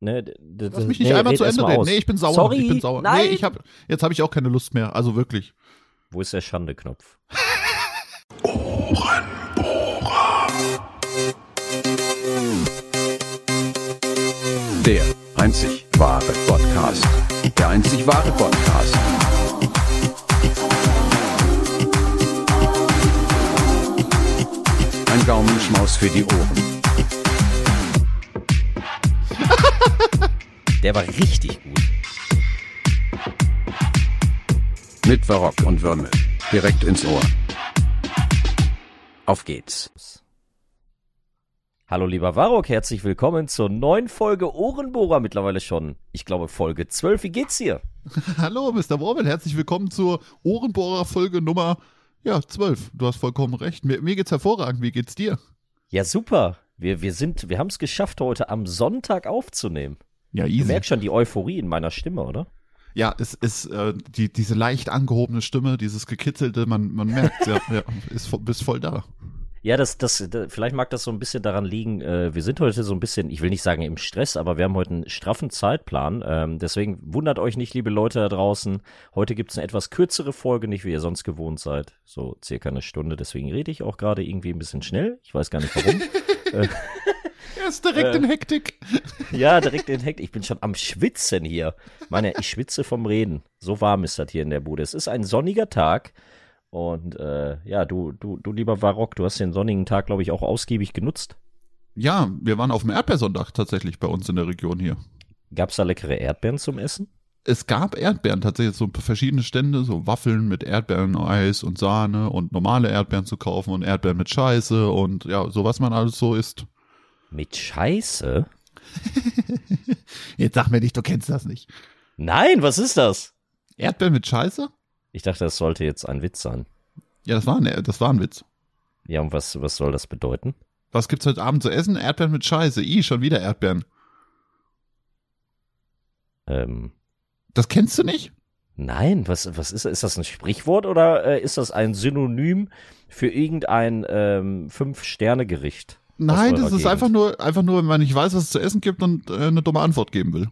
Ne, Lass mich nicht nee, einmal zu Ende reden. aus. Nee, ich bin sauer. Sorry, ich bin sauer. Nein. Nee, ich hab, jetzt habe ich auch keine Lust mehr. Also wirklich. Wo ist der Schande-Knopf? Der einzig wahre Podcast. Der einzig wahre Podcast. Ein Gaumenschmaus für die Ohren. Der war richtig gut. Mit Barock und Würmel. Direkt ins Ohr. Auf geht's. Hallo lieber Warok, herzlich willkommen zur neuen Folge Ohrenbohrer mittlerweile schon. Ich glaube Folge 12. Wie geht's dir? Hallo, Mr. Wormel. Herzlich willkommen zur Ohrenbohrer-Folge Nummer ja, 12. Du hast vollkommen recht. Mir, mir geht's hervorragend. Wie geht's dir? Ja, super. Wir, wir sind, wir haben es geschafft, heute am Sonntag aufzunehmen. Ja, Du easy. merkst schon die Euphorie in meiner Stimme, oder? Ja, es ist äh, die, diese leicht angehobene Stimme, dieses gekitzelte, man, man merkt, ja, ja, ist, bist voll da. Ja, das, das, da- vielleicht mag das so ein bisschen daran liegen, äh, wir sind heute so ein bisschen, ich will nicht sagen im Stress, aber wir haben heute einen straffen Zeitplan. Ähm, deswegen wundert euch nicht, liebe Leute da draußen. Heute gibt es eine etwas kürzere Folge, nicht wie ihr sonst gewohnt seid. So circa eine Stunde. Deswegen rede ich auch gerade irgendwie ein bisschen schnell. Ich weiß gar nicht warum. Er ist direkt Äh. in Hektik. ja, direkt in Hekt. Ich bin schon am Schwitzen hier. Meine, ich schwitze vom Reden. So warm ist das hier in der Bude. Es ist ein sonniger Tag. Und äh, ja, du, du, du lieber Barock, du hast den sonnigen Tag, glaube ich, auch ausgiebig genutzt. Ja, wir waren auf dem Erdbeersonntag tatsächlich bei uns in der Region hier. Gab's da leckere Erdbeeren zum Essen? Es gab Erdbeeren tatsächlich, so verschiedene Stände, so Waffeln mit Erdbeereneis und Sahne und normale Erdbeeren zu kaufen und Erdbeeren mit Scheiße und ja, so was man alles so isst. Mit Scheiße? Jetzt sag mir nicht, du kennst das nicht. Nein, was ist das? Erdbeeren mit Scheiße? Ich dachte, das sollte jetzt ein Witz sein. Ja, das war ein, das war ein Witz. Ja, und was, was soll das bedeuten? Was gibt's heute Abend zu essen? Erdbeeren mit Scheiße. I, schon wieder Erdbeeren. Ähm, Das kennst du nicht? nein, was, was ist, ist das ein Sprichwort oder äh, ist das ein Synonym für irgendein ähm, Fünf-Sterne-Gericht? Nein, das ist Gegend? einfach nur, einfach nur, wenn man nicht weiß, was es zu essen gibt und äh, eine dumme Antwort geben will.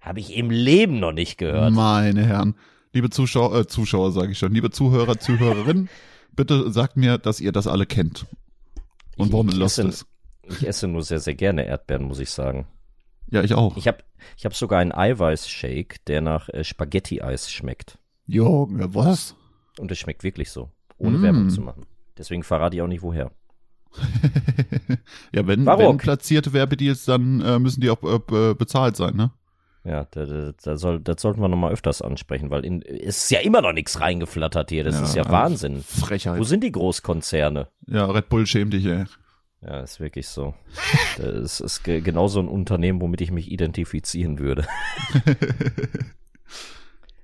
Habe ich im Leben noch nicht gehört. Meine Herren, liebe Zuschauer, äh, Zuschauer sage ich schon, liebe Zuhörer, Zuhörerinnen, bitte sagt mir, dass ihr das alle kennt. Und warum lost esse- ist. Ich esse nur sehr, sehr gerne Erdbeeren, muss ich sagen. Ja, ich auch. Ich habe ich hab sogar einen Eiweißshake, der nach äh, Spaghetti-Eis schmeckt. Junge, was? Und es schmeckt wirklich so, ohne Mm. Werbung zu machen. Deswegen verrate ich auch nicht, woher. ja, wenn, Barock. wenn platzierte Werbedeals, dann äh, müssen die auch äh, be- bezahlt sein, ne? Ja, da, da, da soll, das sollten wir nochmal öfters ansprechen, weil in, es ist ja immer noch nichts reingeflattert hier. Das Ja, ist ja Wahnsinn. Frechheit. Wo sind die Großkonzerne? Ja, Red Bull schämt dich, ey. Ja, ist wirklich so. Das ist ge genau so ein Unternehmen, womit ich mich identifizieren würde.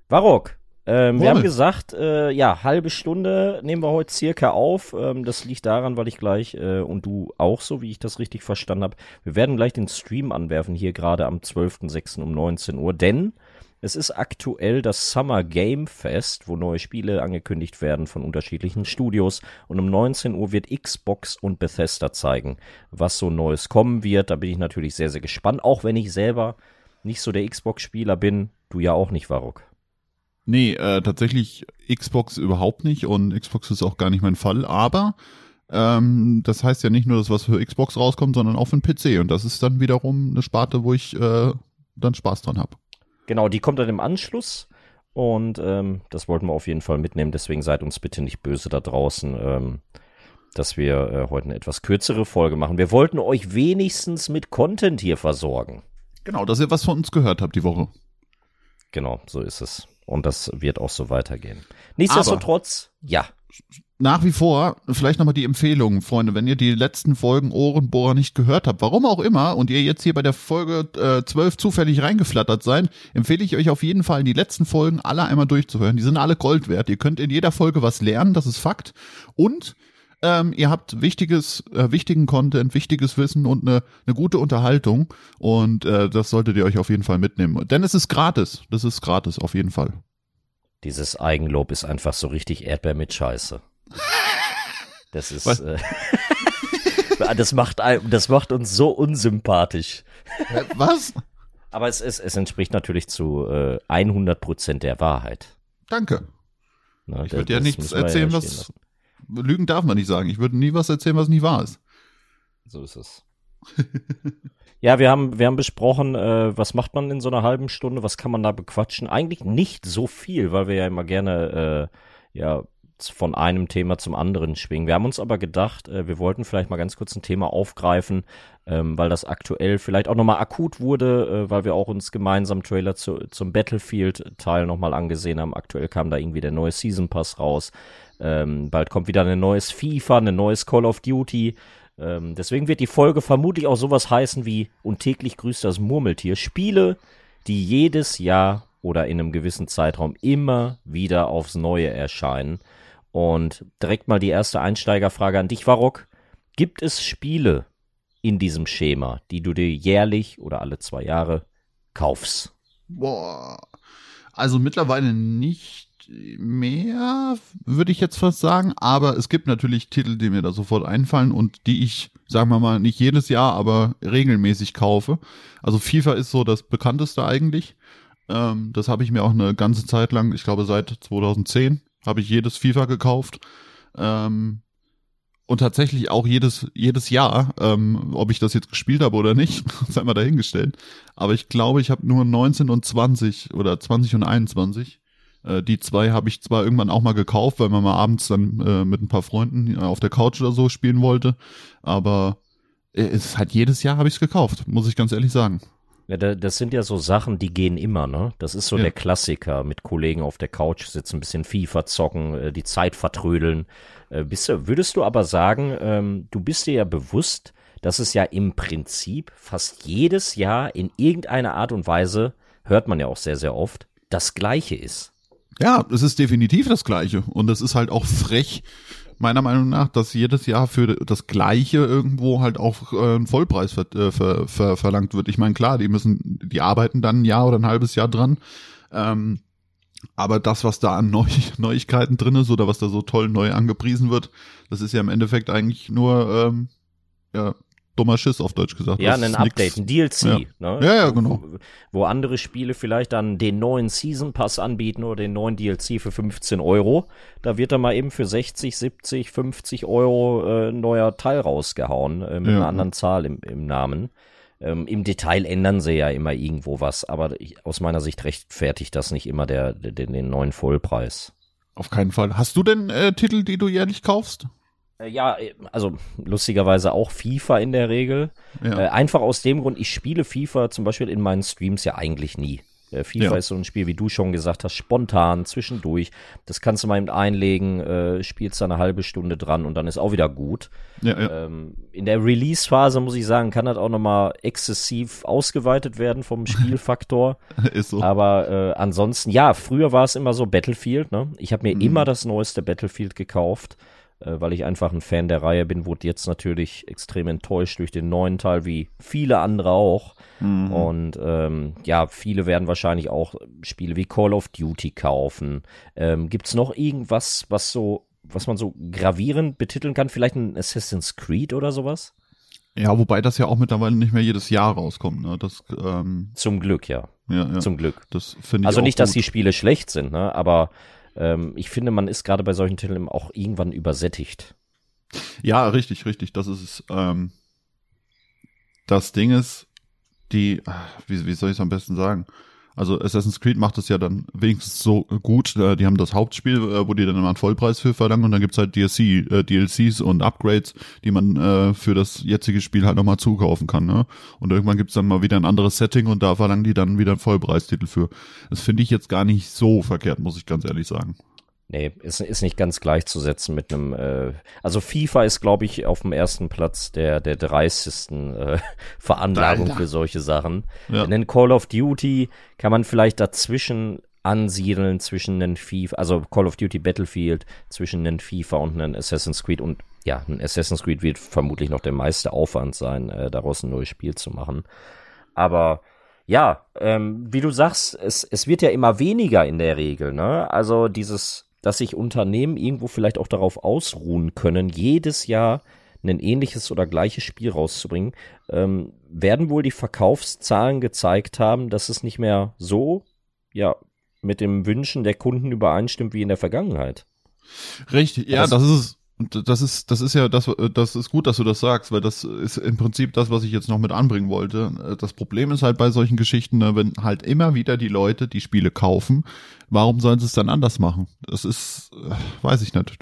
Varrock, ähm, wir haben gesagt, äh, ja, halbe Stunde nehmen wir heute circa auf. Ähm, das liegt daran, weil ich gleich, äh, und du auch so, wie ich das richtig verstanden habe, wir werden gleich den Stream anwerfen, hier gerade am 12.06. um 19 Uhr, denn es ist aktuell das Summer Game Fest, wo neue Spiele angekündigt werden von unterschiedlichen Studios. Und um 19 Uhr wird Xbox und Bethesda zeigen, was so Neues kommen wird. Da bin ich natürlich sehr, sehr gespannt, auch wenn ich selber nicht so der Xbox-Spieler bin. Du ja auch nicht, Varrock. Nee, äh, tatsächlich Xbox überhaupt nicht und Xbox ist auch gar nicht mein Fall, aber ähm, das heißt ja nicht nur, dass was für Xbox rauskommt, sondern auch für den PC und das ist dann wiederum eine Sparte, wo ich äh, dann Spaß dran habe. Genau, die kommt dann im Anschluss. Und ähm, das wollten wir auf jeden Fall mitnehmen. Deswegen seid uns bitte nicht böse da draußen, ähm, dass wir äh, heute eine etwas kürzere Folge machen. Wir wollten euch wenigstens mit Content hier versorgen. Genau, dass ihr was von uns gehört habt die Woche. Genau, so ist es. Und das wird auch so weitergehen. Nichtsdestotrotz, ja. Nach wie vor, vielleicht nochmal die Empfehlung, Freunde, wenn ihr die letzten Folgen Ohrenbohrer nicht gehört habt, warum auch immer, und ihr jetzt hier bei der Folge äh, 12 zufällig reingeflattert seid, empfehle ich euch auf jeden Fall, die letzten Folgen alle einmal durchzuhören. Die sind alle Gold wert. Ihr könnt in jeder Folge was lernen, das ist Fakt. Und ähm, ihr habt wichtiges, äh, wichtigen Content, wichtiges Wissen und eine, eine gute Unterhaltung. Und äh, das solltet ihr euch auf jeden Fall mitnehmen. Denn es ist gratis. Das ist gratis, auf jeden Fall. Dieses Eigenlob ist einfach so richtig Erdbeer mit Scheiße. Das ist. Was? Äh, das macht, das macht uns so unsympathisch. Was? Aber es, es, es entspricht natürlich zu äh, 100 Prozent der Wahrheit. Danke. Ne, Ich würde ja nichts erzählen, was. lassen. Lügen darf man nicht sagen. Ich würde nie was erzählen, was nie wahr ist. So ist es. ja, wir haben, wir haben besprochen, äh, was macht man in so einer halben Stunde, was kann man da bequatschen? Eigentlich nicht so viel, weil wir ja immer gerne äh, ja von einem Thema zum anderen schwingen. Wir haben uns aber gedacht, äh, wir wollten vielleicht mal ganz kurz ein Thema aufgreifen, ähm, weil das aktuell vielleicht auch nochmal akut wurde, äh, weil wir auch uns gemeinsam Trailer zu, zum Battlefield-Teil nochmal angesehen haben. Aktuell kam da irgendwie der neue Season Pass raus. Ähm, bald kommt wieder ein neues FIFA, ein neues Call of Duty. Ähm, deswegen wird die Folge vermutlich auch sowas heißen wie Und täglich grüßt das Murmeltier. Spiele, die jedes Jahr oder in einem gewissen Zeitraum immer wieder aufs Neue erscheinen. Und direkt mal die erste Einsteigerfrage an dich, Warok. Gibt es Spiele in diesem Schema, die du dir jährlich oder alle zwei Jahre kaufst? Boah. Also mittlerweile nicht mehr, würde ich jetzt fast sagen. Aber es gibt natürlich Titel, die mir da sofort einfallen und die ich, sagen wir mal, nicht jedes Jahr, aber regelmäßig kaufe. Also FIFA ist so das bekannteste eigentlich. Ähm, das habe ich mir auch eine ganze Zeit lang, ich glaube seit 2010, habe ich jedes FIFA gekauft. Ähm, und tatsächlich auch jedes, jedes Jahr, ähm, ob ich das jetzt gespielt habe oder nicht, sei mal dahingestellt. Aber ich glaube, ich habe nur 19 und 20 oder 20 und 21. Äh, die zwei habe ich zwar irgendwann auch mal gekauft, weil man mal abends dann äh, mit ein paar Freunden äh, auf der Couch oder so spielen wollte. Aber äh, es ist halt jedes Jahr habe ich es gekauft, muss ich ganz ehrlich sagen. Ja, da, das sind ja so Sachen, die gehen immer, ne? Das ist so Ja. der Klassiker, mit Kollegen auf der Couch sitzen, ein bisschen FIFA zocken, äh, die Zeit vertrödeln. Bist du, würdest du aber sagen, ähm, du bist dir ja bewusst, dass es ja im Prinzip fast jedes Jahr in irgendeiner Art und Weise, hört man ja auch sehr, sehr oft, das Gleiche ist. Ja, es ist definitiv das Gleiche. Und es ist halt auch frech, meiner Meinung nach, dass jedes Jahr für das Gleiche irgendwo halt auch äh, ein Vollpreis ver äh, ver ver verlangt wird. Ich meine, klar, die müssen, die arbeiten dann ein Jahr oder ein halbes Jahr dran. Ähm, aber das, was da an Neu Neuigkeiten drin ist oder was da so toll neu angepriesen wird, das ist ja im Endeffekt eigentlich nur ähm, ja, dummer Schiss auf Deutsch gesagt. Ja, Das ein ist nix- Update, ein DLC. Ja. Ne? Ja, ja, genau. Wo, andere Spiele vielleicht dann den neuen Season Pass anbieten oder den neuen DLC für 15 Euro. Da wird dann mal eben für 60, 70, 50 Euro äh, ein neuer Teil rausgehauen äh, mit Ja. einer anderen Zahl im, im Namen. Ähm, Im Detail ändern sie ja immer irgendwo was, aber ich, aus meiner Sicht rechtfertigt das nicht immer der, der, den neuen Vollpreis. Auf keinen Fall. Hast du denn äh, Titel, die du jährlich kaufst? Äh, Ja, äh, also lustigerweise auch FIFA in der Regel. Ja. Äh, einfach aus dem Grund, ich spiele FIFA zum Beispiel in meinen Streams ja eigentlich nie. Äh, FIFA Ja. ist so ein Spiel, wie du schon gesagt hast, spontan, zwischendurch. Das kannst du mal eben einlegen, äh, spielst da eine halbe Stunde dran und dann ist auch wieder gut. Ja. Ähm, in der Release-Phase, muss ich sagen, kann das auch nochmal exzessiv ausgeweitet werden vom Spielfaktor. ist so. Aber äh, ansonsten, ja, früher war es immer so Battlefield, ne? Ich habe mir Mhm. immer das neueste Battlefield gekauft, weil ich einfach ein Fan der Reihe bin, wurde jetzt natürlich extrem enttäuscht durch den neuen Teil, wie viele andere auch. Mhm. Und ähm, ja, viele werden wahrscheinlich auch Spiele wie Call of Duty kaufen. Ähm, gibt's noch irgendwas, was so, was man so gravierend betiteln kann? Vielleicht ein Assassin's Creed oder sowas? Ja, wobei das ja auch mittlerweile nicht mehr jedes Jahr rauskommt. Ne? Das, ähm, Zum Glück, ja. ja, ja. Zum Glück. Also nicht, dass gut. die Spiele schlecht sind, ne? aber ähm, ich finde, man ist gerade bei solchen Titeln auch irgendwann übersättigt. Ja, richtig, richtig. Das ist. Ähm, das Ding ist, die, ah, wie, wie soll ich es am besten sagen? Also Assassin's Creed macht es ja dann wenigstens so gut. Äh, die haben das Hauptspiel, äh, wo die dann immer einen Vollpreis für verlangen und dann gibt's halt DLC, äh, DLCs und Upgrades, die man äh, für das jetzige Spiel halt nochmal zukaufen kann. Ne? Und irgendwann gibt's dann mal wieder ein anderes Setting und da verlangen die dann wieder einen Vollpreistitel für. Das finde ich jetzt gar nicht so verkehrt, muss ich ganz ehrlich sagen. Nee, ist, ist nicht ganz gleichzusetzen mit einem, äh, also FIFA ist, glaube ich, auf dem ersten Platz der, der dreisten äh, Veranlagung Alter. für solche Sachen. Ja. In den Call of Duty kann man vielleicht dazwischen ansiedeln zwischen den FIFA, also Call of Duty Battlefield, zwischen den FIFA und einen Assassin's Creed und ja, ein Assassin's Creed wird vermutlich noch der meiste Aufwand sein, äh, daraus ein neues Spiel zu machen. Aber ja, ähm, wie du sagst, es, es wird ja immer weniger in der Regel, ne? Also dieses, dass sich Unternehmen irgendwo vielleicht auch darauf ausruhen können, jedes Jahr ein ähnliches oder gleiches Spiel rauszubringen, ähm, werden wohl die Verkaufszahlen gezeigt haben, dass es nicht mehr so, ja, mit den Wünschen der Kunden übereinstimmt wie in der Vergangenheit. Richtig, ja, das ist es. Und das ist, das ist ja das, das ist gut, dass du das sagst, weil das ist im Prinzip das, was ich jetzt noch mit anbringen wollte. Das Problem ist halt bei solchen Geschichten, ne, wenn halt immer wieder die Leute die Spiele kaufen, warum sollen sie es dann anders machen? Das ist, äh, weiß ich nicht.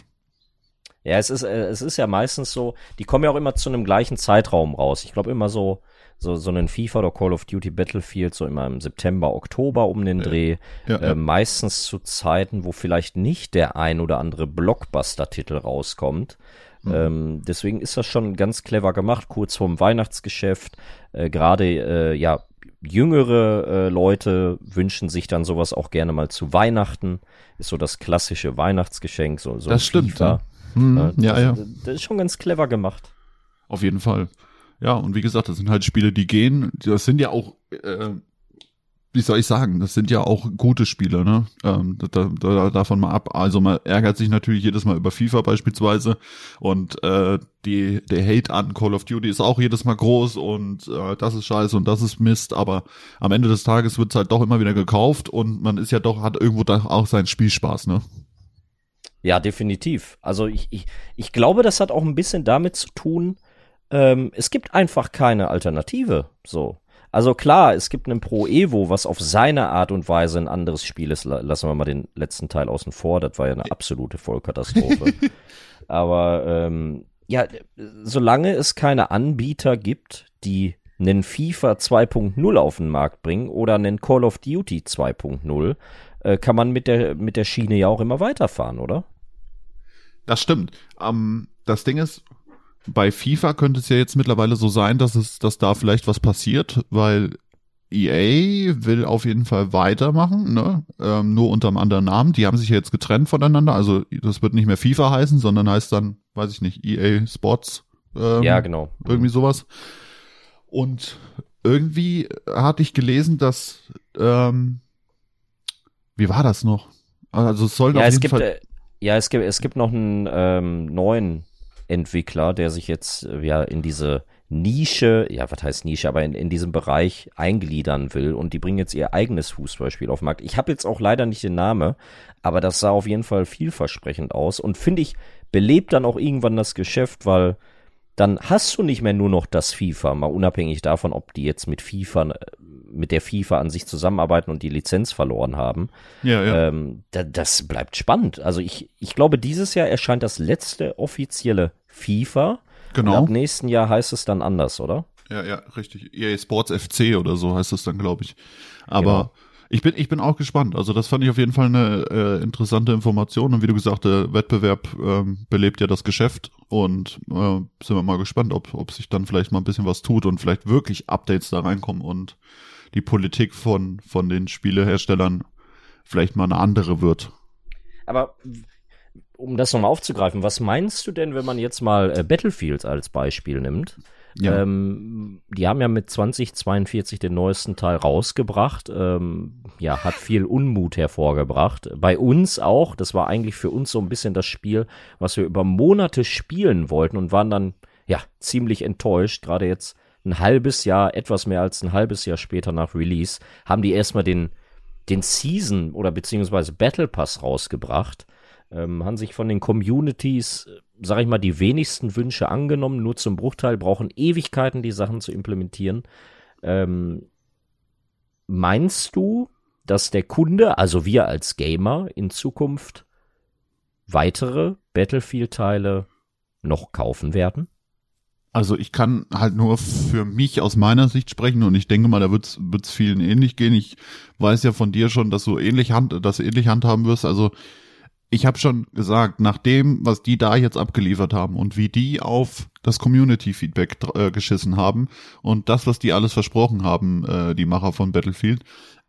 Ja, es ist, äh, es ist ja meistens so, die kommen ja auch immer zu einem gleichen Zeitraum raus. Ich glaube immer so, so, so einen FIFA oder Call of Duty Battlefield so immer im September, Oktober um den Dreh. Ja, ja. Äh, meistens zu Zeiten, wo vielleicht nicht der ein oder andere Blockbuster-Titel rauskommt. Mhm. Ähm, deswegen ist das schon ganz clever gemacht, kurz vorm Weihnachtsgeschäft. Äh, Gerade, äh, ja, jüngere äh, Leute wünschen sich dann sowas auch gerne mal zu Weihnachten. Ist so das klassische Weihnachtsgeschenk, so, so das stimmt, FIFA. Ja. Mhm, äh, ja, ja. Das ist schon ganz clever gemacht. Auf jeden Fall. Ja, und wie gesagt, das sind halt Spiele, die gehen. Das sind ja auch, äh, wie soll ich sagen, das sind ja auch gute Spiele, ne? Ähm, da, da, davon mal ab. Also man ärgert sich natürlich jedes Mal über FIFA beispielsweise und äh, die, der Hate an Call of Duty ist auch jedes Mal groß und äh, das ist scheiße und das ist Mist, aber am Ende des Tages wird's halt doch immer wieder gekauft und man ist ja doch, hat irgendwo da auch seinen Spielspaß, ne? Ja, definitiv. Also ich, ich, ich glaube, das hat auch ein bisschen damit zu tun, ähm, es gibt einfach keine Alternative. So. Also klar, es gibt einen Pro Evo, was auf seine Art und Weise ein anderes Spiel ist. Lassen wir mal den letzten Teil außen vor. Das war ja eine absolute Vollkatastrophe. Aber ähm, ja, solange es keine Anbieter gibt, die einen FIFA 2.0 auf den Markt bringen oder einen Call of Duty 2.0, äh, kann man mit der, mit der Schiene ja auch immer weiterfahren, oder? Das stimmt. Ähm, das Ding ist, bei FIFA könnte es ja jetzt mittlerweile so sein, dass es, dass da vielleicht was passiert, weil EA will auf jeden Fall weitermachen, ne? Ähm, nur unter einem anderen Namen. Die haben sich ja jetzt getrennt voneinander. Also das wird nicht mehr FIFA heißen, sondern heißt dann, weiß ich nicht, EA Sports. Ähm, ja, genau. Irgendwie sowas. Und irgendwie hatte ich gelesen, dass ähm, wie war das noch? Also es soll ja, auf es jeden gibt, Fall äh, ja, es gibt es gibt noch einen ähm, neuen Entwickler, der sich jetzt äh, ja in diese Nische, ja, was heißt Nische, aber in, in diesem Bereich eingliedern will und die bringen jetzt ihr eigenes Fußballspiel auf den Markt. Ich habe jetzt auch leider nicht den Namen, aber das sah auf jeden Fall vielversprechend aus und finde ich, belebt dann auch irgendwann das Geschäft, weil dann hast du nicht mehr nur noch das FIFA, mal unabhängig davon, ob die jetzt mit FIFA, mit der FIFA an sich zusammenarbeiten und die Lizenz verloren haben. Ja, ja. Ähm, da, das bleibt spannend. Also ich, ich glaube, dieses Jahr erscheint das letzte offizielle FIFA. Genau. Und ab nächsten Jahr heißt es dann anders, oder? Ja, ja, richtig. EA Sports FC oder so heißt es dann, glaube ich. Aber genau. Ich bin, ich bin auch gespannt. Also das fand ich auf jeden Fall eine äh, interessante Information. Und wie du gesagt, der Wettbewerb ähm, belebt ja das Geschäft. Und äh, sind wir mal gespannt, ob, ob sich dann vielleicht mal ein bisschen was tut und vielleicht wirklich Updates da reinkommen und die Politik von, von den Spieleherstellern vielleicht mal eine andere wird. Aber um das nochmal aufzugreifen, was meinst du denn, wenn man jetzt mal äh, Battlefield als Beispiel nimmt? Ja. Ähm, die haben ja mit 2042 den neuesten Teil rausgebracht. Ähm, ja, hat viel Unmut hervorgebracht. Bei uns auch. Das war eigentlich für uns so ein bisschen das Spiel, was wir über Monate spielen wollten und waren dann ja ziemlich enttäuscht. Gerade jetzt ein halbes Jahr, etwas mehr als ein halbes Jahr später nach Release, haben die erstmal den, den Season oder beziehungsweise Battle Pass rausgebracht. Ähm, haben sich von den Communities, sag ich mal, die wenigsten Wünsche angenommen, nur zum Bruchteil, brauchen Ewigkeiten, die Sachen zu implementieren. Ähm, meinst du, dass der Kunde, also wir als Gamer, in Zukunft weitere Battlefield-Teile noch kaufen werden? Also ich kann halt nur für mich aus meiner Sicht sprechen und ich denke mal, da wird es vielen ähnlich gehen. Ich weiß ja von dir schon, dass du ähnlich hand, dass du ähnlich handhaben wirst. Also ich habe schon gesagt, nach dem, was die da jetzt abgeliefert haben und wie die auf das Community-Feedback äh, geschissen haben und das, was die alles versprochen haben, äh, die Macher von Battlefield,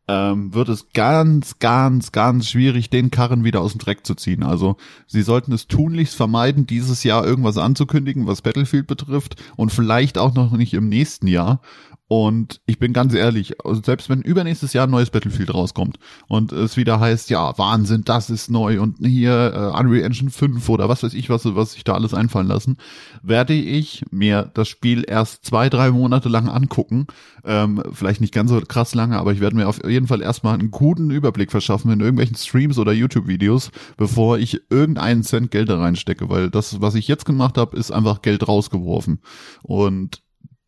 ähm, wird es ganz, ganz, ganz schwierig, den Karren wieder aus dem Dreck zu ziehen. Also sie sollten es tunlichst vermeiden, dieses Jahr irgendwas anzukündigen, was Battlefield betrifft und vielleicht auch noch nicht im nächsten Jahr. Und ich bin ganz ehrlich, also selbst wenn übernächstes Jahr ein neues Battlefield rauskommt und es wieder heißt, ja, Wahnsinn, das ist neu und hier äh, Unreal Engine 5 oder was weiß ich, was, was sich da alles einfallen lassen, werde ich mir das Spiel erst zwei, drei Monate lang angucken. Ähm, vielleicht nicht ganz so krass lange, aber ich werde mir auf jeden Fall erstmal einen guten Überblick verschaffen in irgendwelchen Streams oder YouTube-Videos, bevor ich irgendeinen Cent Geld da reinstecke, weil das, was ich jetzt gemacht habe, ist einfach Geld rausgeworfen. Und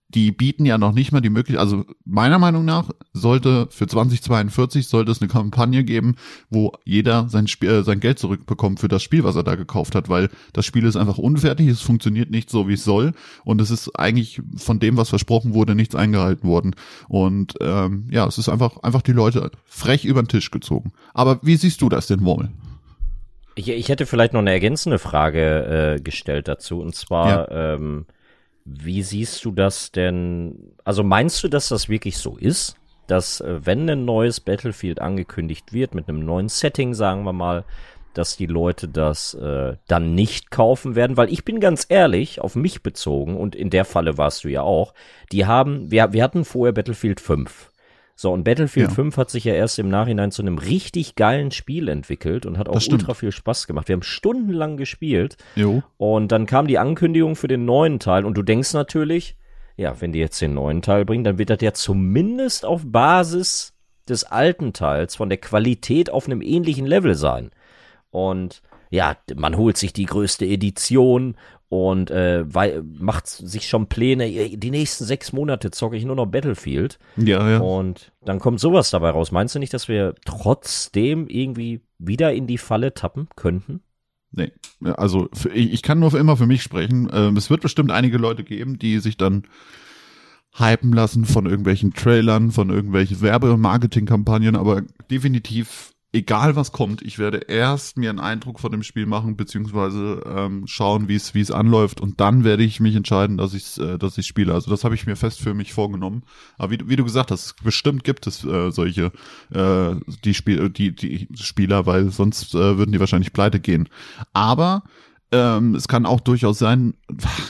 die bieten ja noch nicht mal die Möglichkeit, also meiner Meinung nach sollte für 2042 sollte es eine Kampagne geben, wo jeder sein Spiel, äh, sein Geld zurückbekommt für das Spiel, was er da gekauft hat, weil das Spiel ist einfach unfertig, es funktioniert nicht so, wie es soll und es ist eigentlich von dem, was versprochen wurde, nichts eingehalten worden. Und ähm, ja, es ist einfach, einfach die Leute frech über den Tisch gezogen. Aber wie siehst du das denn, Wommel? Ich, ich hätte vielleicht noch eine ergänzende Frage äh, gestellt dazu, und zwar, ja. ähm, wie siehst du das denn? Also meinst du, dass das wirklich so ist? Dass äh, wenn ein neues Battlefield angekündigt wird mit einem neuen Setting, sagen wir mal, dass die Leute das äh, dann nicht kaufen werden, weil ich bin ganz ehrlich, auf mich bezogen, und in der Falle warst du ja auch, die haben, wir, wir hatten vorher Battlefield 5. So, und Battlefield ja. 5 hat sich ja erst im Nachhinein zu einem richtig geilen Spiel entwickelt und hat auch ultra viel Spaß gemacht. Wir haben stundenlang gespielt. Jo. Und dann kam die Ankündigung für den neuen Teil und du denkst natürlich, ja, wenn die jetzt den neuen Teil bringen, dann wird das ja zumindest auf Basis des alten Teils von der Qualität auf einem ähnlichen Level sein. Und ja, man holt sich die größte Edition und äh, weil, macht sich schon Pläne, die nächsten sechs Monate zocke ich nur noch Battlefield. Ja, ja. Und dann kommt sowas dabei raus. Meinst du nicht, dass wir trotzdem irgendwie wieder in die Falle tappen könnten? Nee, also für, ich kann nur für immer für mich sprechen. Ähm, es wird bestimmt einige Leute geben, die sich dann hypen lassen von irgendwelchen Trailern, von irgendwelchen Werbe- und Marketingkampagnen, aber definitiv egal was kommt, ich werde erst mir einen Eindruck von dem Spiel machen, beziehungsweise ähm, schauen, wie es anläuft und dann werde ich mich entscheiden, dass ich äh, dass ich spiele. Also das habe ich mir fest für mich vorgenommen. Aber wie, wie du gesagt hast, bestimmt gibt es äh, solche äh, die Spiel die die Spieler, weil sonst äh, würden die wahrscheinlich pleite gehen. Aber ähm, es kann auch durchaus sein,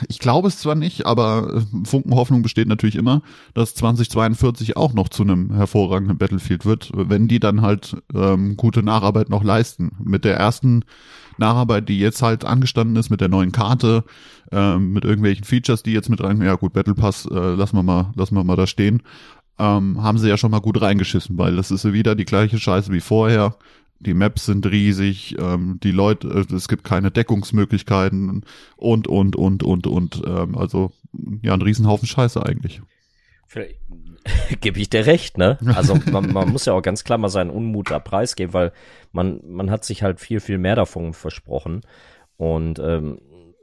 ich glaube es zwar nicht, aber äh, Funken Hoffnung besteht natürlich immer, dass 2042 auch noch zu einem hervorragenden Battlefield wird, wenn die dann halt ähm, gute Nacharbeit noch leisten. Mit der ersten Nacharbeit, die jetzt halt angestanden ist, mit der neuen Karte, ähm, mit irgendwelchen Features, die jetzt mit rein, ja gut, Battle Pass, äh, lassen wir mal, lassen wir mal da stehen, ähm, haben sie ja schon mal gut reingeschissen, weil das ist wieder die gleiche Scheiße wie vorher die Maps sind riesig, ähm, die Leute, äh, es gibt keine Deckungsmöglichkeiten und, und, und, und, und, ähm, also ja, ein Riesenhaufen Scheiße eigentlich. Gebe ich dir recht, ne? Also man, man muss ja auch ganz klar mal seinen Unmut da preisgeben, weil man, man hat sich halt viel, viel mehr davon versprochen. Und ähm,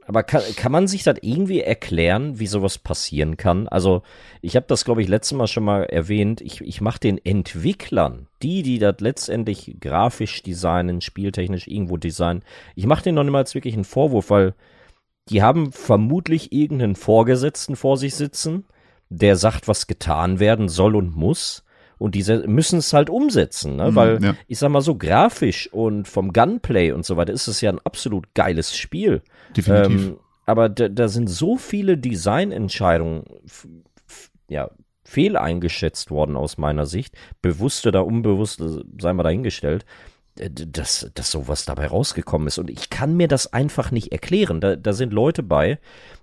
aber kann, kann man sich das irgendwie erklären, wie sowas passieren kann? Also, ich habe das, glaube ich, letztes Mal schon mal erwähnt. Ich, ich mache den Entwicklern, die, die das letztendlich grafisch designen, spieltechnisch irgendwo designen, ich mache denen noch niemals wirklich einen Vorwurf, weil die haben vermutlich irgendeinen Vorgesetzten vor sich sitzen, der sagt, was getan werden soll und muss. Und diese müssen es halt umsetzen, ne? Mhm, weil ja. ich sag mal so grafisch und vom Gunplay und so weiter ist es ja ein absolut geiles Spiel. Definitiv. Ähm, aber da, da sind so viele Designentscheidungen ja, fehleingeschätzt worden aus meiner Sicht, bewusst oder unbewusst, sei mal dahingestellt, dass, dass sowas dabei rausgekommen ist. Und ich kann mir das einfach nicht erklären. Da, da sind Leute bei,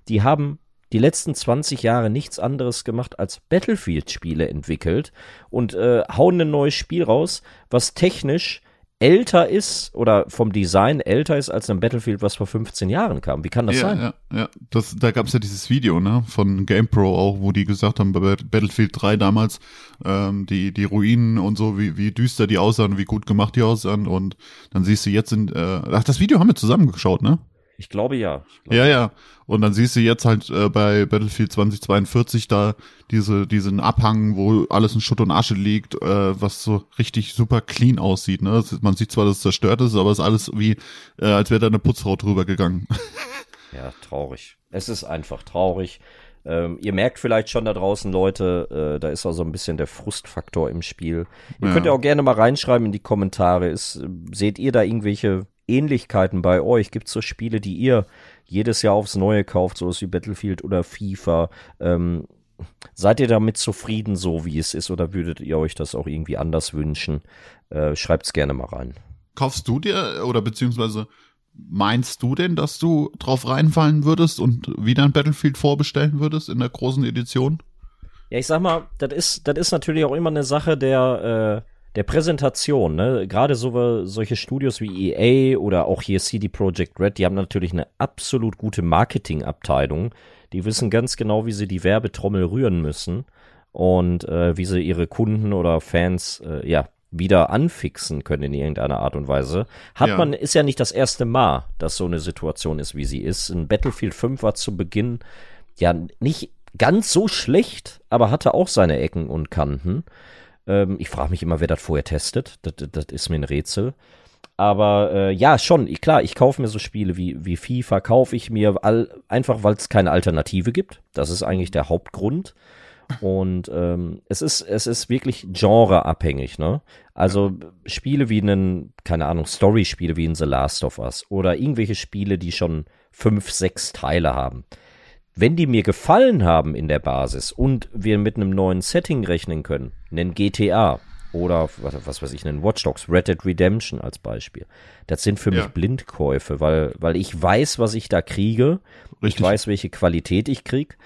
die haben die letzten 20 Jahre nichts anderes gemacht als Battlefield-Spiele entwickelt und äh, hauen ein neues Spiel raus, was technisch älter ist oder vom Design älter ist als ein Battlefield, was vor 15 Jahren kam. Wie kann das ja, sein? Ja, ja. Das, da gab es ja dieses Video ne, von GamePro auch, wo die gesagt haben, bei Battlefield 3 damals, ähm, die, die Ruinen und so, wie, wie düster die aussahen, wie gut gemacht die aussahen. Und dann siehst du jetzt in, äh, ach, das Video haben wir zusammengeschaut, ne? Ich glaube ja. Ich glaube. Ja, ja. Und dann siehst du jetzt halt äh, bei Battlefield 2042 da diese diesen Abhang, wo alles in Schutt und Asche liegt, äh, was so richtig super clean aussieht. Ne? Man sieht zwar, dass es zerstört ist, aber es ist alles wie, äh, als wäre da eine Putzfrau drüber gegangen. ja, traurig. Es ist einfach traurig. Ähm, ihr merkt vielleicht schon da draußen, Leute, äh, da ist auch so ein bisschen der Frustfaktor im Spiel. Ihr ja. könnt ja auch gerne mal reinschreiben in die Kommentare. Ist, seht ihr da irgendwelche Ähnlichkeiten bei euch? Gibt es so Spiele, die ihr jedes Jahr aufs Neue kauft, sowas wie Battlefield oder FIFA? Ähm, seid ihr damit zufrieden, so wie es ist, oder würdet ihr euch das auch irgendwie anders wünschen? Äh, Schreibt's gerne mal rein. Kaufst du dir oder beziehungsweise meinst du denn, dass du drauf reinfallen würdest und wieder ein Battlefield vorbestellen würdest in der großen Edition? Ja, ich sag mal, das ist, das ist natürlich auch immer eine Sache der, äh, der Präsentation, ne? Gerade so, solche Studios wie EA oder auch hier CD Projekt Red, die haben natürlich eine absolut gute Marketingabteilung. Die wissen ganz genau, wie sie die Werbetrommel rühren müssen und äh, wie sie ihre Kunden oder Fans äh, ja wieder anfixen können in irgendeiner Art und Weise. Hat ja. man, ist ja nicht das erste Mal, dass so eine Situation ist, wie sie ist. In Battlefield 5 war zu Beginn ja nicht ganz so schlecht, aber hatte auch seine Ecken und Kanten. Ähm, ich frage mich immer, wer das vorher testet. Das, das ist mir ein Rätsel. Aber äh, ja, schon, klar, ich kaufe mir so Spiele wie, wie FIFA, kaufe ich mir all, einfach, weil es keine Alternative gibt. Das ist eigentlich der Hauptgrund. Und ähm, es ist, es ist wirklich genreabhängig, ne? Also Spiele wie einen, keine Ahnung, Story-Spiele wie in The Last of Us oder irgendwelche Spiele, die schon fünf, sechs Teile haben wenn die mir gefallen haben in der Basis und wir mit einem neuen Setting rechnen können, nennen GTA oder was, was weiß ich, nennen Watch Dogs, Red Dead Redemption als Beispiel. Das sind für ja. mich Blindkäufe, weil, weil ich weiß, was ich da kriege. Richtig. Ich weiß, welche Qualität ich krieg.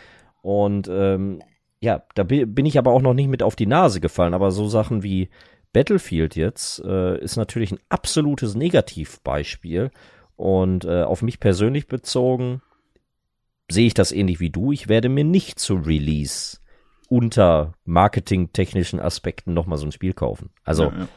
Und ähm, ja, da bin ich aber auch noch nicht mit auf die Nase gefallen. Aber so Sachen wie Battlefield jetzt äh, ist natürlich ein absolutes Negativbeispiel. Und äh, auf mich persönlich bezogen, sehe ich das ähnlich wie du. Ich werde mir nicht zu Release unter marketingtechnischen Aspekten nochmal so ein Spiel kaufen. Also ja, ja.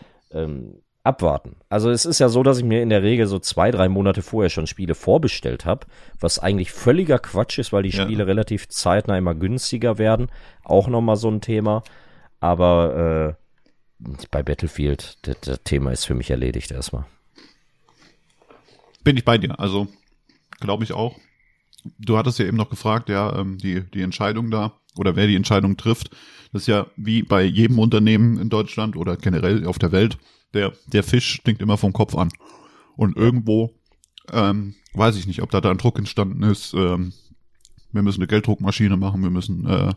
Ähm, abwarten. Also es ist ja so, dass ich mir in der Regel so zwei, drei Monate vorher schon Spiele vorbestellt habe, was eigentlich völliger Quatsch ist, weil die Spiele ja. relativ zeitnah immer günstiger werden. Auch nochmal so ein Thema. Aber äh, bei Battlefield, das, das Thema ist für mich erledigt erstmal. Bin ich bei dir. Also glaube ich auch. Du hattest ja eben noch gefragt, ja, ähm, die, die Entscheidung da oder wer die Entscheidung trifft. Das ist ja wie bei jedem Unternehmen in Deutschland oder generell auf der Welt. Der, der Fisch stinkt immer vom Kopf an. Und irgendwo, ähm, weiß ich nicht, ob da da ein Druck entstanden ist, ähm, wir müssen eine Gelddruckmaschine machen, wir müssen äh,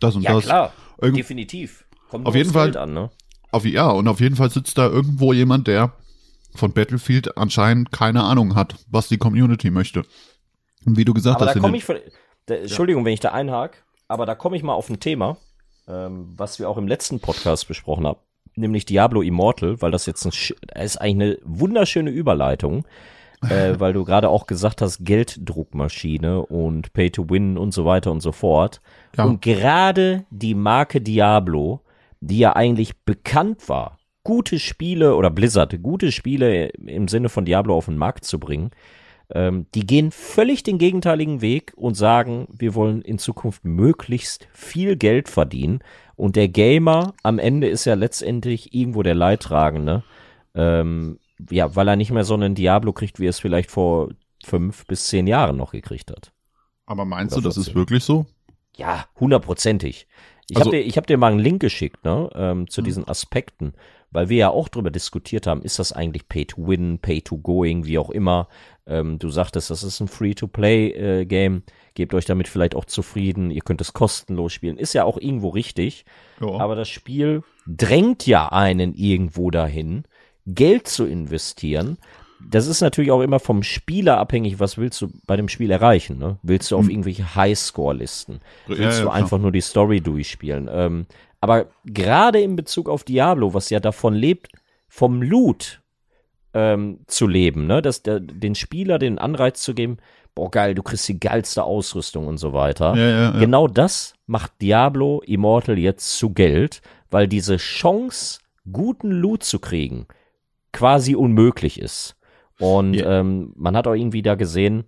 das und ja, das. Ja, klar, Irgend definitiv. Kommt auf jeden Fall an, ne? Auf, ja, und auf jeden Fall sitzt da irgendwo jemand, der von Battlefield anscheinend keine Ahnung hat, was die Community möchte. Und wie du gesagt aber hast. Da komme ich von, da, Entschuldigung, wenn ich da einhake, aber da komme ich mal auf ein Thema, ähm, was wir auch im letzten Podcast besprochen haben, nämlich Diablo Immortal, weil das jetzt ein, ist eigentlich eine wunderschöne Überleitung, äh, weil du gerade auch gesagt hast, Gelddruckmaschine und Pay to Win und so weiter und so fort. Ja. Und gerade die Marke Diablo, die ja eigentlich bekannt war, gute Spiele oder Blizzard, gute Spiele im Sinne von Diablo auf den Markt zu bringen, ähm, die gehen völlig den gegenteiligen Weg und sagen, wir wollen in Zukunft möglichst viel Geld verdienen. Und der Gamer am Ende ist ja letztendlich irgendwo der Leidtragende. Ähm, ja, weil er nicht mehr so einen Diablo kriegt, wie er es vielleicht vor fünf bis zehn Jahren noch gekriegt hat. Aber meinst Oder du, das ist wirklich so? Ja, hundertprozentig. Ich also, habe dir, hab dir mal einen Link geschickt, ne, ähm, zu hm. diesen Aspekten weil wir ja auch drüber diskutiert haben, ist das eigentlich Pay to Win, Pay to Going, wie auch immer. Ähm, du sagtest, das ist ein Free-to-Play-Game. Äh, Gebt euch damit vielleicht auch zufrieden. Ihr könnt es kostenlos spielen. Ist ja auch irgendwo richtig. Ja. Aber das Spiel drängt ja einen irgendwo dahin, Geld zu investieren. Das ist natürlich auch immer vom Spieler abhängig, was willst du bei dem Spiel erreichen. Ne? Willst du auf hm. irgendwelche Highscore-Listen? Willst ja, ja, du einfach nur die Story durchspielen? Ähm, aber gerade in Bezug auf Diablo, was ja davon lebt, vom Loot ähm, zu leben, ne? Dass der, den Spieler den Anreiz zu geben, boah geil, du kriegst die geilste Ausrüstung und so weiter. Ja, ja, ja. Genau das macht Diablo Immortal jetzt zu Geld, weil diese Chance, guten Loot zu kriegen, quasi unmöglich ist. Und ähm, man hat auch irgendwie da gesehen,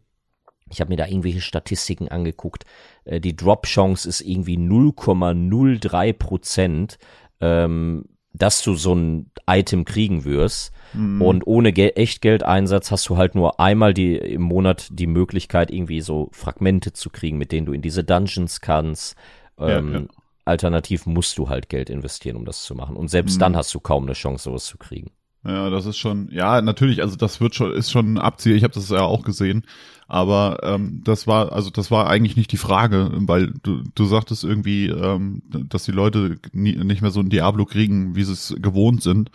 ich habe mir da irgendwelche Statistiken angeguckt. Äh, die Drop-Chance ist irgendwie 0,03 Prozent, ähm, dass du so ein Item kriegen wirst. Mhm. Und ohne Ge Echtgeldeinsatz hast du halt nur einmal die, im Monat die Möglichkeit, irgendwie so Fragmente zu kriegen, mit denen du in diese Dungeons kannst. Ähm, ja, ja. Alternativ musst du halt Geld investieren, um das zu machen. Und selbst mhm. dann hast du kaum eine Chance, sowas zu kriegen. Ja, das ist schon, ja, natürlich, also das wird schon, ist schon ein Abzieher, ich habe das ja auch gesehen. Aber ähm, das war, also das war eigentlich nicht die Frage, weil du, du sagtest irgendwie, ähm, dass die Leute nie, nicht mehr so ein Diablo kriegen, wie sie es gewohnt sind.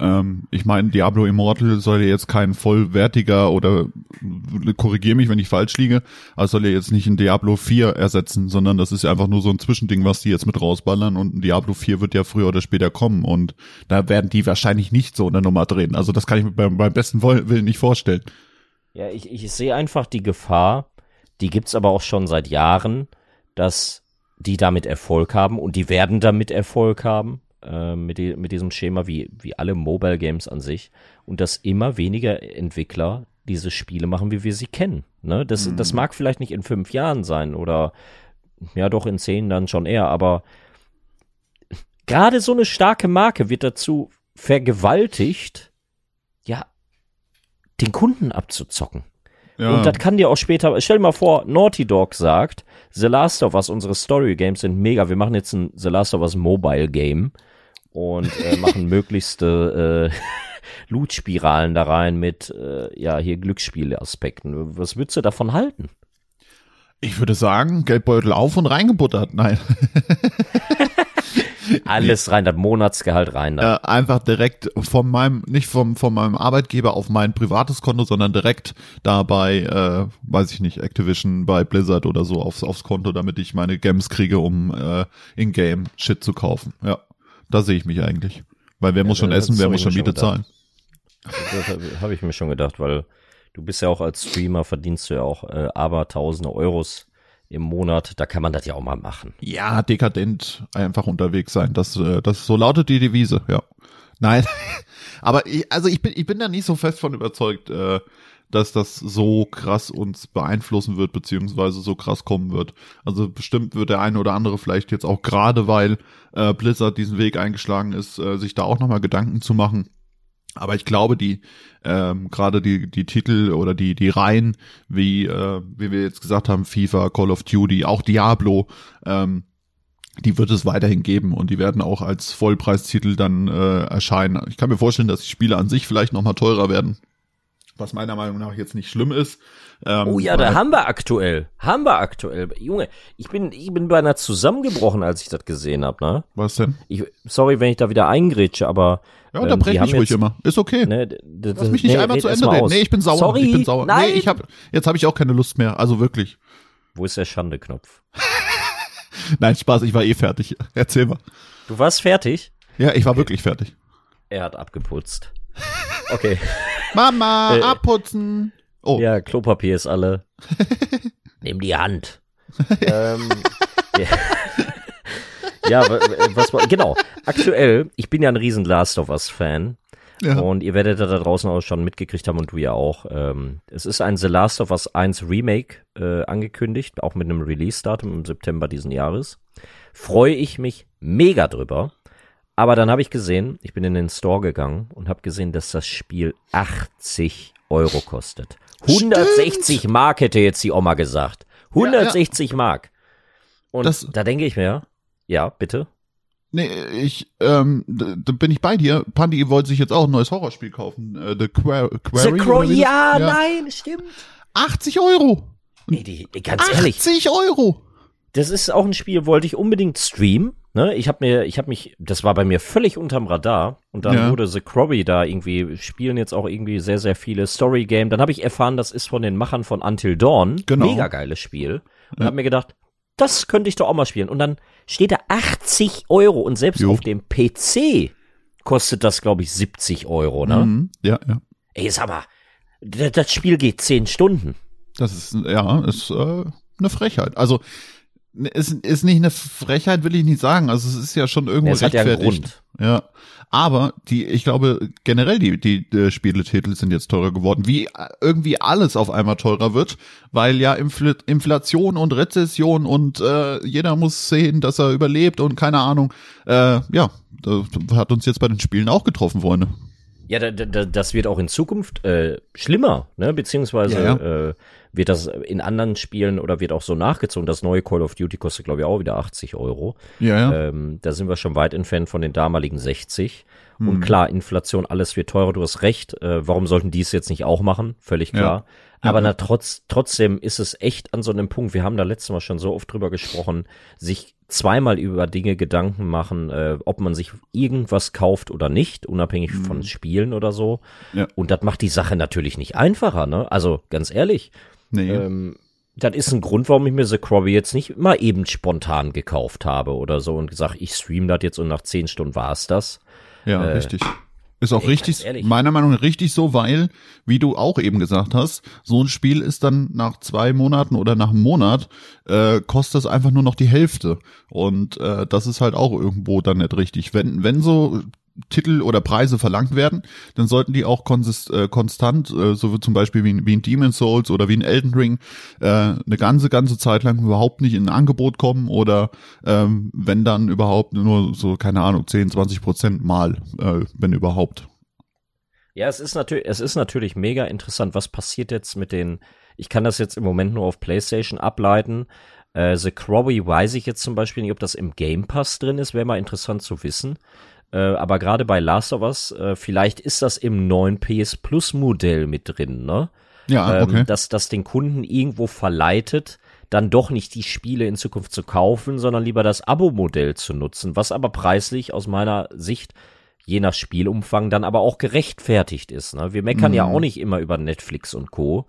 Ähm, ich meine, Diablo Immortal soll ja jetzt kein vollwertiger oder korrigier mich, wenn ich falsch liege, aber soll ja jetzt nicht ein Diablo 4 ersetzen, sondern das ist ja einfach nur so ein Zwischending, was die jetzt mit rausballern und ein Diablo 4 wird ja früher oder später kommen und da werden die wahrscheinlich nicht so eine Nummer drehen. Also das kann ich mir beim, beim besten Willen nicht vorstellen. Ja, ich, ich sehe einfach die Gefahr, die gibt's aber auch schon seit Jahren, dass die damit Erfolg haben und die werden damit Erfolg haben, äh, mit, die, mit diesem Schema wie, wie alle Mobile Games an sich und dass immer weniger Entwickler diese Spiele machen, wie wir sie kennen. Ne? Das, mhm. das mag vielleicht nicht in fünf Jahren sein oder ja doch in zehn dann schon eher, aber gerade so eine starke Marke wird dazu vergewaltigt, ja, den Kunden abzuzocken. Ja. Und das kann dir auch später, stell dir mal vor, Naughty Dog sagt, The Last of Us, unsere Story Games sind mega, wir machen jetzt ein The Last of Us Mobile Game und äh, machen möglichste äh, Loot-Spiralen da rein mit, äh, ja, hier Glücksspielaspekten. Was würdest du davon halten? Ich würde sagen, Geldbeutel auf und reingebuttert. Nein. Alles rein, das Monatsgehalt rein. Äh, einfach direkt von meinem, nicht vom, von meinem Arbeitgeber auf mein privates Konto, sondern direkt dabei, äh, weiß ich nicht, Activision bei Blizzard oder so aufs, aufs Konto, damit ich meine Gems kriege, um äh, in-game Shit zu kaufen. Ja, da sehe ich mich eigentlich. Weil wer ja, muss schon essen, wer muss schon Miete zahlen. Das habe hab ich mir schon gedacht, weil du bist ja auch als Streamer, verdienst du ja auch äh, aber tausende Euros im Monat, da kann man das ja auch mal machen. Ja, dekadent einfach unterwegs sein. Das, äh, das so lautet die Devise, ja. Nein, aber ich, also ich bin, ich bin da nicht so fest von überzeugt, äh, dass das so krass uns beeinflussen wird, beziehungsweise so krass kommen wird. Also bestimmt wird der eine oder andere vielleicht jetzt auch gerade, weil äh, Blizzard diesen Weg eingeschlagen ist, äh, sich da auch nochmal Gedanken zu machen. Aber ich glaube, die ähm, gerade die die Titel oder die die Reihen, wie äh, wie wir jetzt gesagt haben, FIFA, Call of Duty, auch Diablo, ähm, die wird es weiterhin geben und die werden auch als Vollpreistitel dann äh, erscheinen. Ich kann mir vorstellen, dass die Spiele an sich vielleicht noch mal teurer werden, was meiner Meinung nach jetzt nicht schlimm ist. Ähm, oh ja, da haben wir aktuell. Haben wir aktuell. Junge, ich bin, ich bin beinahe zusammengebrochen, als ich das gesehen habe, ne? Was denn? Ich, sorry, wenn ich da wieder eingrätsche, aber. Ja, ähm, da brech ich ruhig immer. Ist okay. Ne, Lass mich nicht nee, einmal zu Ende reden. Nee, ich bin sauer. Sorry, ich bin sauer. Nein. Nee, ich hab, jetzt habe ich auch keine Lust mehr. Also wirklich. Wo ist der Schande-Knopf? Nein, Spaß, ich war eh fertig. Erzähl mal. Du warst fertig? Ja, ich war okay. wirklich fertig. Er hat abgeputzt. Okay. Mama, äh, abputzen. Oh. Ja, Klopapier ist alle. Nimm die Hand. ähm, ja. was war, genau. Aktuell, ich bin ja ein riesen Last of Us Fan. Ja. Und ihr werdet da draußen auch schon mitgekriegt haben und du ja auch. Ähm, es ist ein The Last of Us 1 Remake äh, angekündigt, auch mit einem Release-Datum im September diesen Jahres. Freue ich mich mega drüber. Aber dann habe ich gesehen, ich bin in den Store gegangen und habe gesehen, dass das Spiel 80 Euro kostet. 160 Stimmt. Mark hätte jetzt die Oma gesagt. 160 ja, ja. Mark. Und das, da denke ich mir, ja, bitte. Nee, ich, ähm, da bin ich bei dir. Pandi wollte sich jetzt auch ein neues Horrorspiel kaufen. Äh, The Quarry. The Crow, ja, ja, nein, stimmt. 80 Euro. Nee, die, ganz ehrlich. 80 Euro. Das ist auch ein Spiel, wollte ich unbedingt streamen. Ne, ich habe mir, ich habe mich, das war bei mir völlig unterm Radar und dann ja. wurde The Quarry da irgendwie spielen jetzt auch irgendwie sehr sehr viele Story Game. Dann habe ich erfahren, das ist von den Machern von Until Dawn, genau. mega geiles Spiel und ja. habe mir gedacht, das könnte ich doch auch mal spielen. Und dann steht da 80 Euro und selbst jo. auf dem PC kostet das glaube ich 70 Euro, ne? Mhm. Ja, ja. Ey, sag mal, das Spiel geht 10 Stunden. Das ist ja ist äh, eine Frechheit. Also ist, ist nicht eine Frechheit, will ich nicht sagen. Also es ist ja schon irgendwo ja, rechtfertigt. Ja, ja. Aber die, ich glaube, generell die, die, die Spieletitel sind jetzt teurer geworden. Wie irgendwie alles auf einmal teurer wird, weil ja Infl Inflation und Rezession und äh, jeder muss sehen, dass er überlebt und keine Ahnung. Äh, ja, das hat uns jetzt bei den Spielen auch getroffen, Freunde. Ja, da, da, das wird auch in Zukunft äh, schlimmer, ne? Beziehungsweise Ja, ja. Äh, wird das in anderen Spielen oder wird auch so nachgezogen. Das neue Call of Duty kostet, glaube ich, auch wieder 80 Euro. Ja, ja. Ähm, da sind wir schon weit entfernt von den damaligen 60. Hm. Und klar, Inflation, alles wird teurer, du hast recht. Äh, warum sollten die es jetzt nicht auch machen? Völlig klar. Ja, Aber na, trotz, trotzdem ist es echt an so einem Punkt, wir haben da letztes Mal schon so oft drüber gesprochen, sich zweimal über Dinge Gedanken machen, äh, ob man sich irgendwas kauft oder nicht, unabhängig von Spielen oder so. Ja. Und das macht die Sache natürlich nicht einfacher, ne? Also ganz ehrlich, Nee. ähm, das ist ein Grund, warum ich mir The Quarry jetzt nicht mal eben spontan gekauft habe oder so und gesagt, ich stream das jetzt und nach zehn Stunden war es das. Ja, Äh, richtig. Ist auch ey, richtig, meiner Meinung nach richtig so, weil, wie du auch eben gesagt hast, so ein Spiel ist dann nach zwei Monaten oder nach einem Monat, äh, kostet es einfach nur noch die Hälfte. Und äh, das ist halt auch irgendwo dann nicht richtig. Wenn, wenn so Titel oder Preise verlangt werden, dann sollten die auch konsist, äh, konstant, äh, so wie zum Beispiel wie, in- wie in Demon's Souls oder wie in Elden Ring, äh, eine ganze, ganze Zeit lang überhaupt nicht in ein Angebot kommen oder ähm, wenn dann überhaupt nur so, keine Ahnung, 10, 20 Prozent mal, äh, wenn überhaupt. Ja, es ist natürlich, es ist natürlich mega interessant, was passiert jetzt mit den, ich kann das jetzt im Moment nur auf PlayStation ableiten. Äh, The Quarry weiß ich jetzt zum Beispiel nicht, ob das im Game Pass drin ist, wäre mal interessant zu wissen. Äh, aber gerade bei Last of Us, äh, vielleicht ist das im neuen PS Plus Modell mit drin, ne? Ja, ähm, okay. dass das den Kunden irgendwo verleitet, dann doch nicht die Spiele in Zukunft zu kaufen, sondern lieber das Abo-Modell zu nutzen, was aber preislich aus meiner Sicht je nach Spielumfang dann aber auch gerechtfertigt ist. Ne? Wir meckern ja auch nicht immer über Netflix und Co.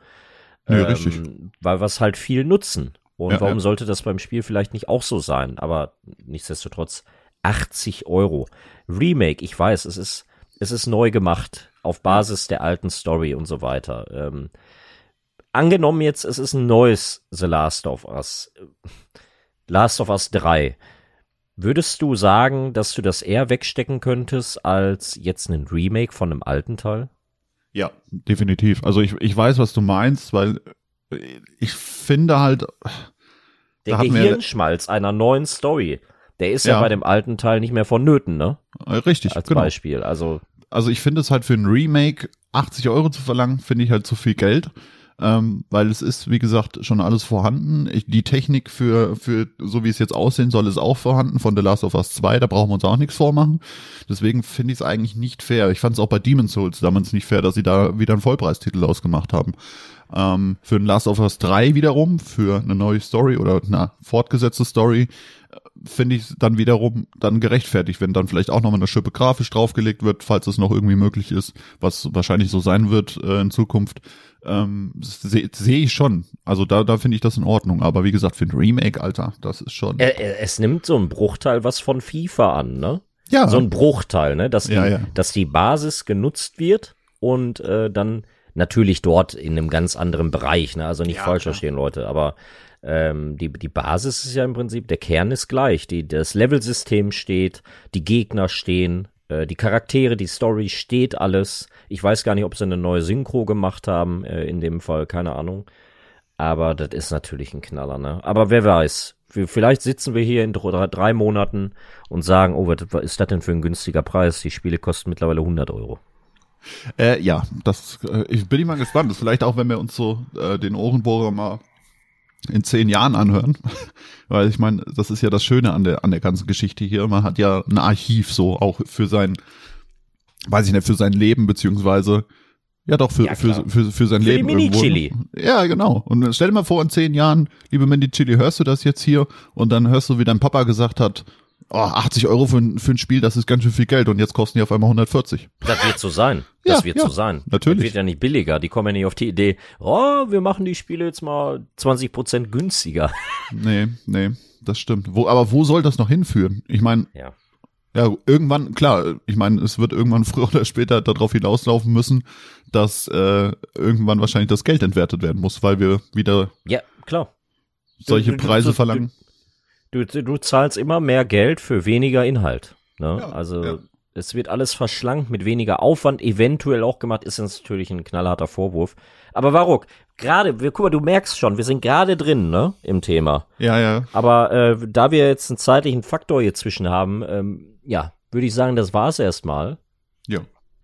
Mhm. Ähm, richtig. Weil wir es halt viel nutzen. Und Ja, warum ja. sollte das beim Spiel vielleicht nicht auch so sein? Aber nichtsdestotrotz 80 Euro. Remake, ich weiß, es ist, es ist neu gemacht auf Basis der alten Story und so weiter. Ähm, angenommen jetzt, es ist ein neues The Last of Us. Last of Us 3. Würdest du sagen, dass du das eher wegstecken könntest als jetzt ein Remake von einem alten Teil? Ja, definitiv. Also ich, ich weiß, was du meinst, weil ich finde halt, Der Gehirnschmalz einer neuen Story, der ist ja. Ja. bei dem alten Teil nicht mehr vonnöten, ne? äh, richtig, Als genau. Beispiel. Also, Also ich finde es halt für ein Remake 80 Euro zu verlangen, finde ich halt zu viel Geld. Ähm, weil es ist, wie gesagt, schon alles vorhanden. Ich, die Technik für, für, so wie es jetzt aussehen soll, ist auch vorhanden von The Last of Us 2, da brauchen wir uns auch nichts vormachen. Deswegen finde ich es eigentlich nicht fair. Ich fand es auch bei Demon's Souls damals nicht fair, dass sie da wieder einen Vollpreistitel ausgemacht haben. Ähm, für ein Last of Us 3 wiederum, für eine neue Story oder eine fortgesetzte Story, finde ich dann wiederum dann gerechtfertigt, wenn dann vielleicht auch nochmal eine Schippe grafisch draufgelegt wird, falls es noch irgendwie möglich ist, was wahrscheinlich so sein wird äh, in Zukunft. Ähm, Sehe seh ich schon. Also da, da finde ich das in Ordnung. Aber wie gesagt, für ein Remake, Alter, das ist schon. es nimmt so einen Bruchteil was von FIFA an, ne? ja, So ein Bruchteil, ne? Dass die, Ja, ja. dass die Basis genutzt wird und äh, dann natürlich dort in einem ganz anderen Bereich, ne? Also nicht Ja, falsch verstehen, Leute, aber ähm, die, die Basis ist ja im Prinzip, der Kern ist gleich. Die, das Levelsystem steht, die Gegner stehen, äh, die Charaktere, die Story steht alles. Ich weiß gar nicht, ob sie eine neue Synchro gemacht haben, äh, in dem Fall, keine Ahnung. Aber das ist natürlich ein Knaller, ne? Aber wer weiß. Vielleicht sitzen wir hier in drei, Monaten und sagen, oh, was ist das denn für ein günstiger Preis? Die Spiele kosten mittlerweile 100 Euro. Äh, ja, das äh, ich bin ich mal gespannt. Das vielleicht auch, wenn wir uns so äh, den Ohrenbohrer mal in zehn Jahren anhören. Weil ich meine, das ist ja das Schöne an der an der ganzen Geschichte hier. Man hat ja ein Archiv so auch für sein, weiß ich nicht, für sein Leben beziehungsweise ja doch für Ja, für, für, für sein Für Leben Mini-Chili. Ja, genau. Und stell dir mal vor, in zehn Jahren, liebe Mandy Chili, hörst du das jetzt hier und dann hörst du, wie dein Papa gesagt hat, oh, 80 Euro für, ein- für ein Spiel, das ist ganz schön viel Geld und jetzt kosten die auf einmal 140. Das wird so sein. Das Ja, wird ja, so sein. natürlich. Das wird ja nicht billiger. Die kommen ja nicht auf die Idee, oh, wir machen die Spiele jetzt mal 20 Prozent günstiger. Nee, nee, das stimmt. Wo, aber wo soll das noch hinführen? Ich meine, Ja. ja, irgendwann, klar, ich meine, es wird irgendwann früher oder später darauf hinauslaufen müssen, dass äh, irgendwann wahrscheinlich das Geld entwertet werden muss, weil wir wieder Ja, klar. solche Preise verlangen. Du, du zahlst immer mehr Geld für weniger Inhalt. Ne? Ja, also ja. es wird alles verschlankt mit weniger Aufwand, eventuell auch gemacht, ist jetzt natürlich ein knallharter Vorwurf. Aber Waruk, gerade, guck mal, du merkst schon, wir sind gerade drin, ne, im Thema. Ja, ja. Aber äh, da wir jetzt einen zeitlichen Faktor hier zwischen haben, ähm, ja, würde ich sagen, das war's erstmal.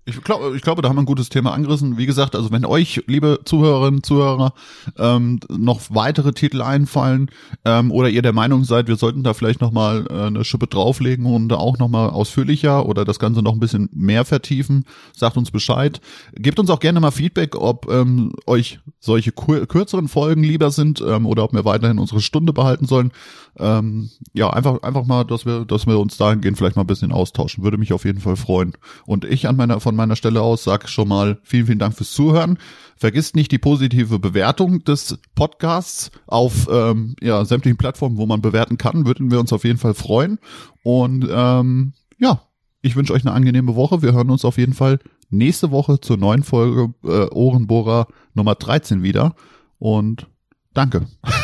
Ich glaube, ich glaube, da haben wir ein gutes Thema angerissen. Wie gesagt, also wenn euch, liebe Zuhörerinnen, Zuhörer, ähm, noch weitere Titel einfallen ähm, oder ihr der Meinung seid, wir sollten da vielleicht nochmal äh, eine Schippe drauflegen und auch nochmal ausführlicher oder das Ganze noch ein bisschen mehr vertiefen, sagt uns Bescheid. Gebt uns auch gerne mal Feedback, ob ähm, euch solche kürzeren Folgen lieber sind ähm, oder ob wir weiterhin unsere Stunde behalten sollen. Ähm, ja, einfach, einfach mal, dass wir, dass wir uns dahingehend vielleicht mal ein bisschen austauschen. Würde mich auf jeden Fall freuen. Und ich an meiner, von meiner Stelle aus sage schon mal vielen, vielen Dank fürs Zuhören. Vergisst nicht die positive Bewertung des Podcasts auf ähm, ja, sämtlichen Plattformen, wo man bewerten kann. Würden wir uns auf jeden Fall freuen. Und ähm, ja, ich wünsche euch eine angenehme Woche. Wir hören uns auf jeden Fall nächste Woche zur neuen Folge äh, Ohrenbohrer Nummer 13 wieder. Und danke.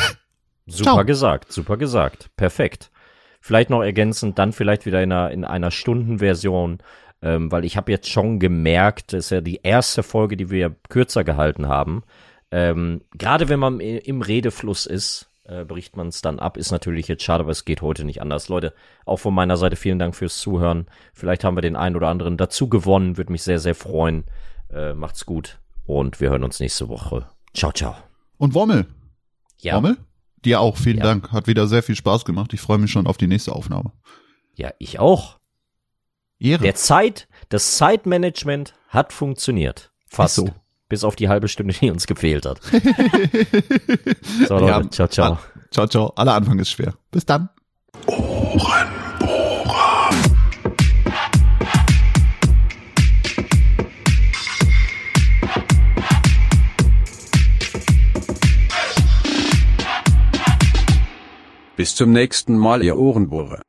Super Ciao. gesagt, super gesagt. Perfekt. Vielleicht noch ergänzend, dann vielleicht wieder in einer, in einer Stundenversion, ähm, weil ich habe jetzt schon gemerkt, das ist ja die erste Folge, die wir kürzer gehalten haben. Ähm, Gerade wenn man im Redefluss ist, äh, bricht man es dann ab. Ist natürlich jetzt schade, aber es geht heute nicht anders. Leute, auch von meiner Seite vielen Dank fürs Zuhören. Vielleicht haben wir den einen oder anderen dazu gewonnen. Würde mich sehr, sehr freuen. Äh, macht's gut und wir hören uns nächste Woche. Ciao, ciao. Und Wommel. Ja, Wommel? Dir auch. Vielen Ja. Dank. Hat wieder sehr viel Spaß gemacht. Ich freue mich schon auf die nächste Aufnahme. ja, ich auch. Ehre. Der Zeit, das Zeitmanagement hat funktioniert. Fast. So. Bis auf die halbe Stunde, die uns gefehlt hat. so, Leute, Ja. ciao, ciao. Ah, ciao, ciao. Aller Anfang ist schwer. Bis dann. Bis zum nächsten Mal, ihr Ohrenbohrer.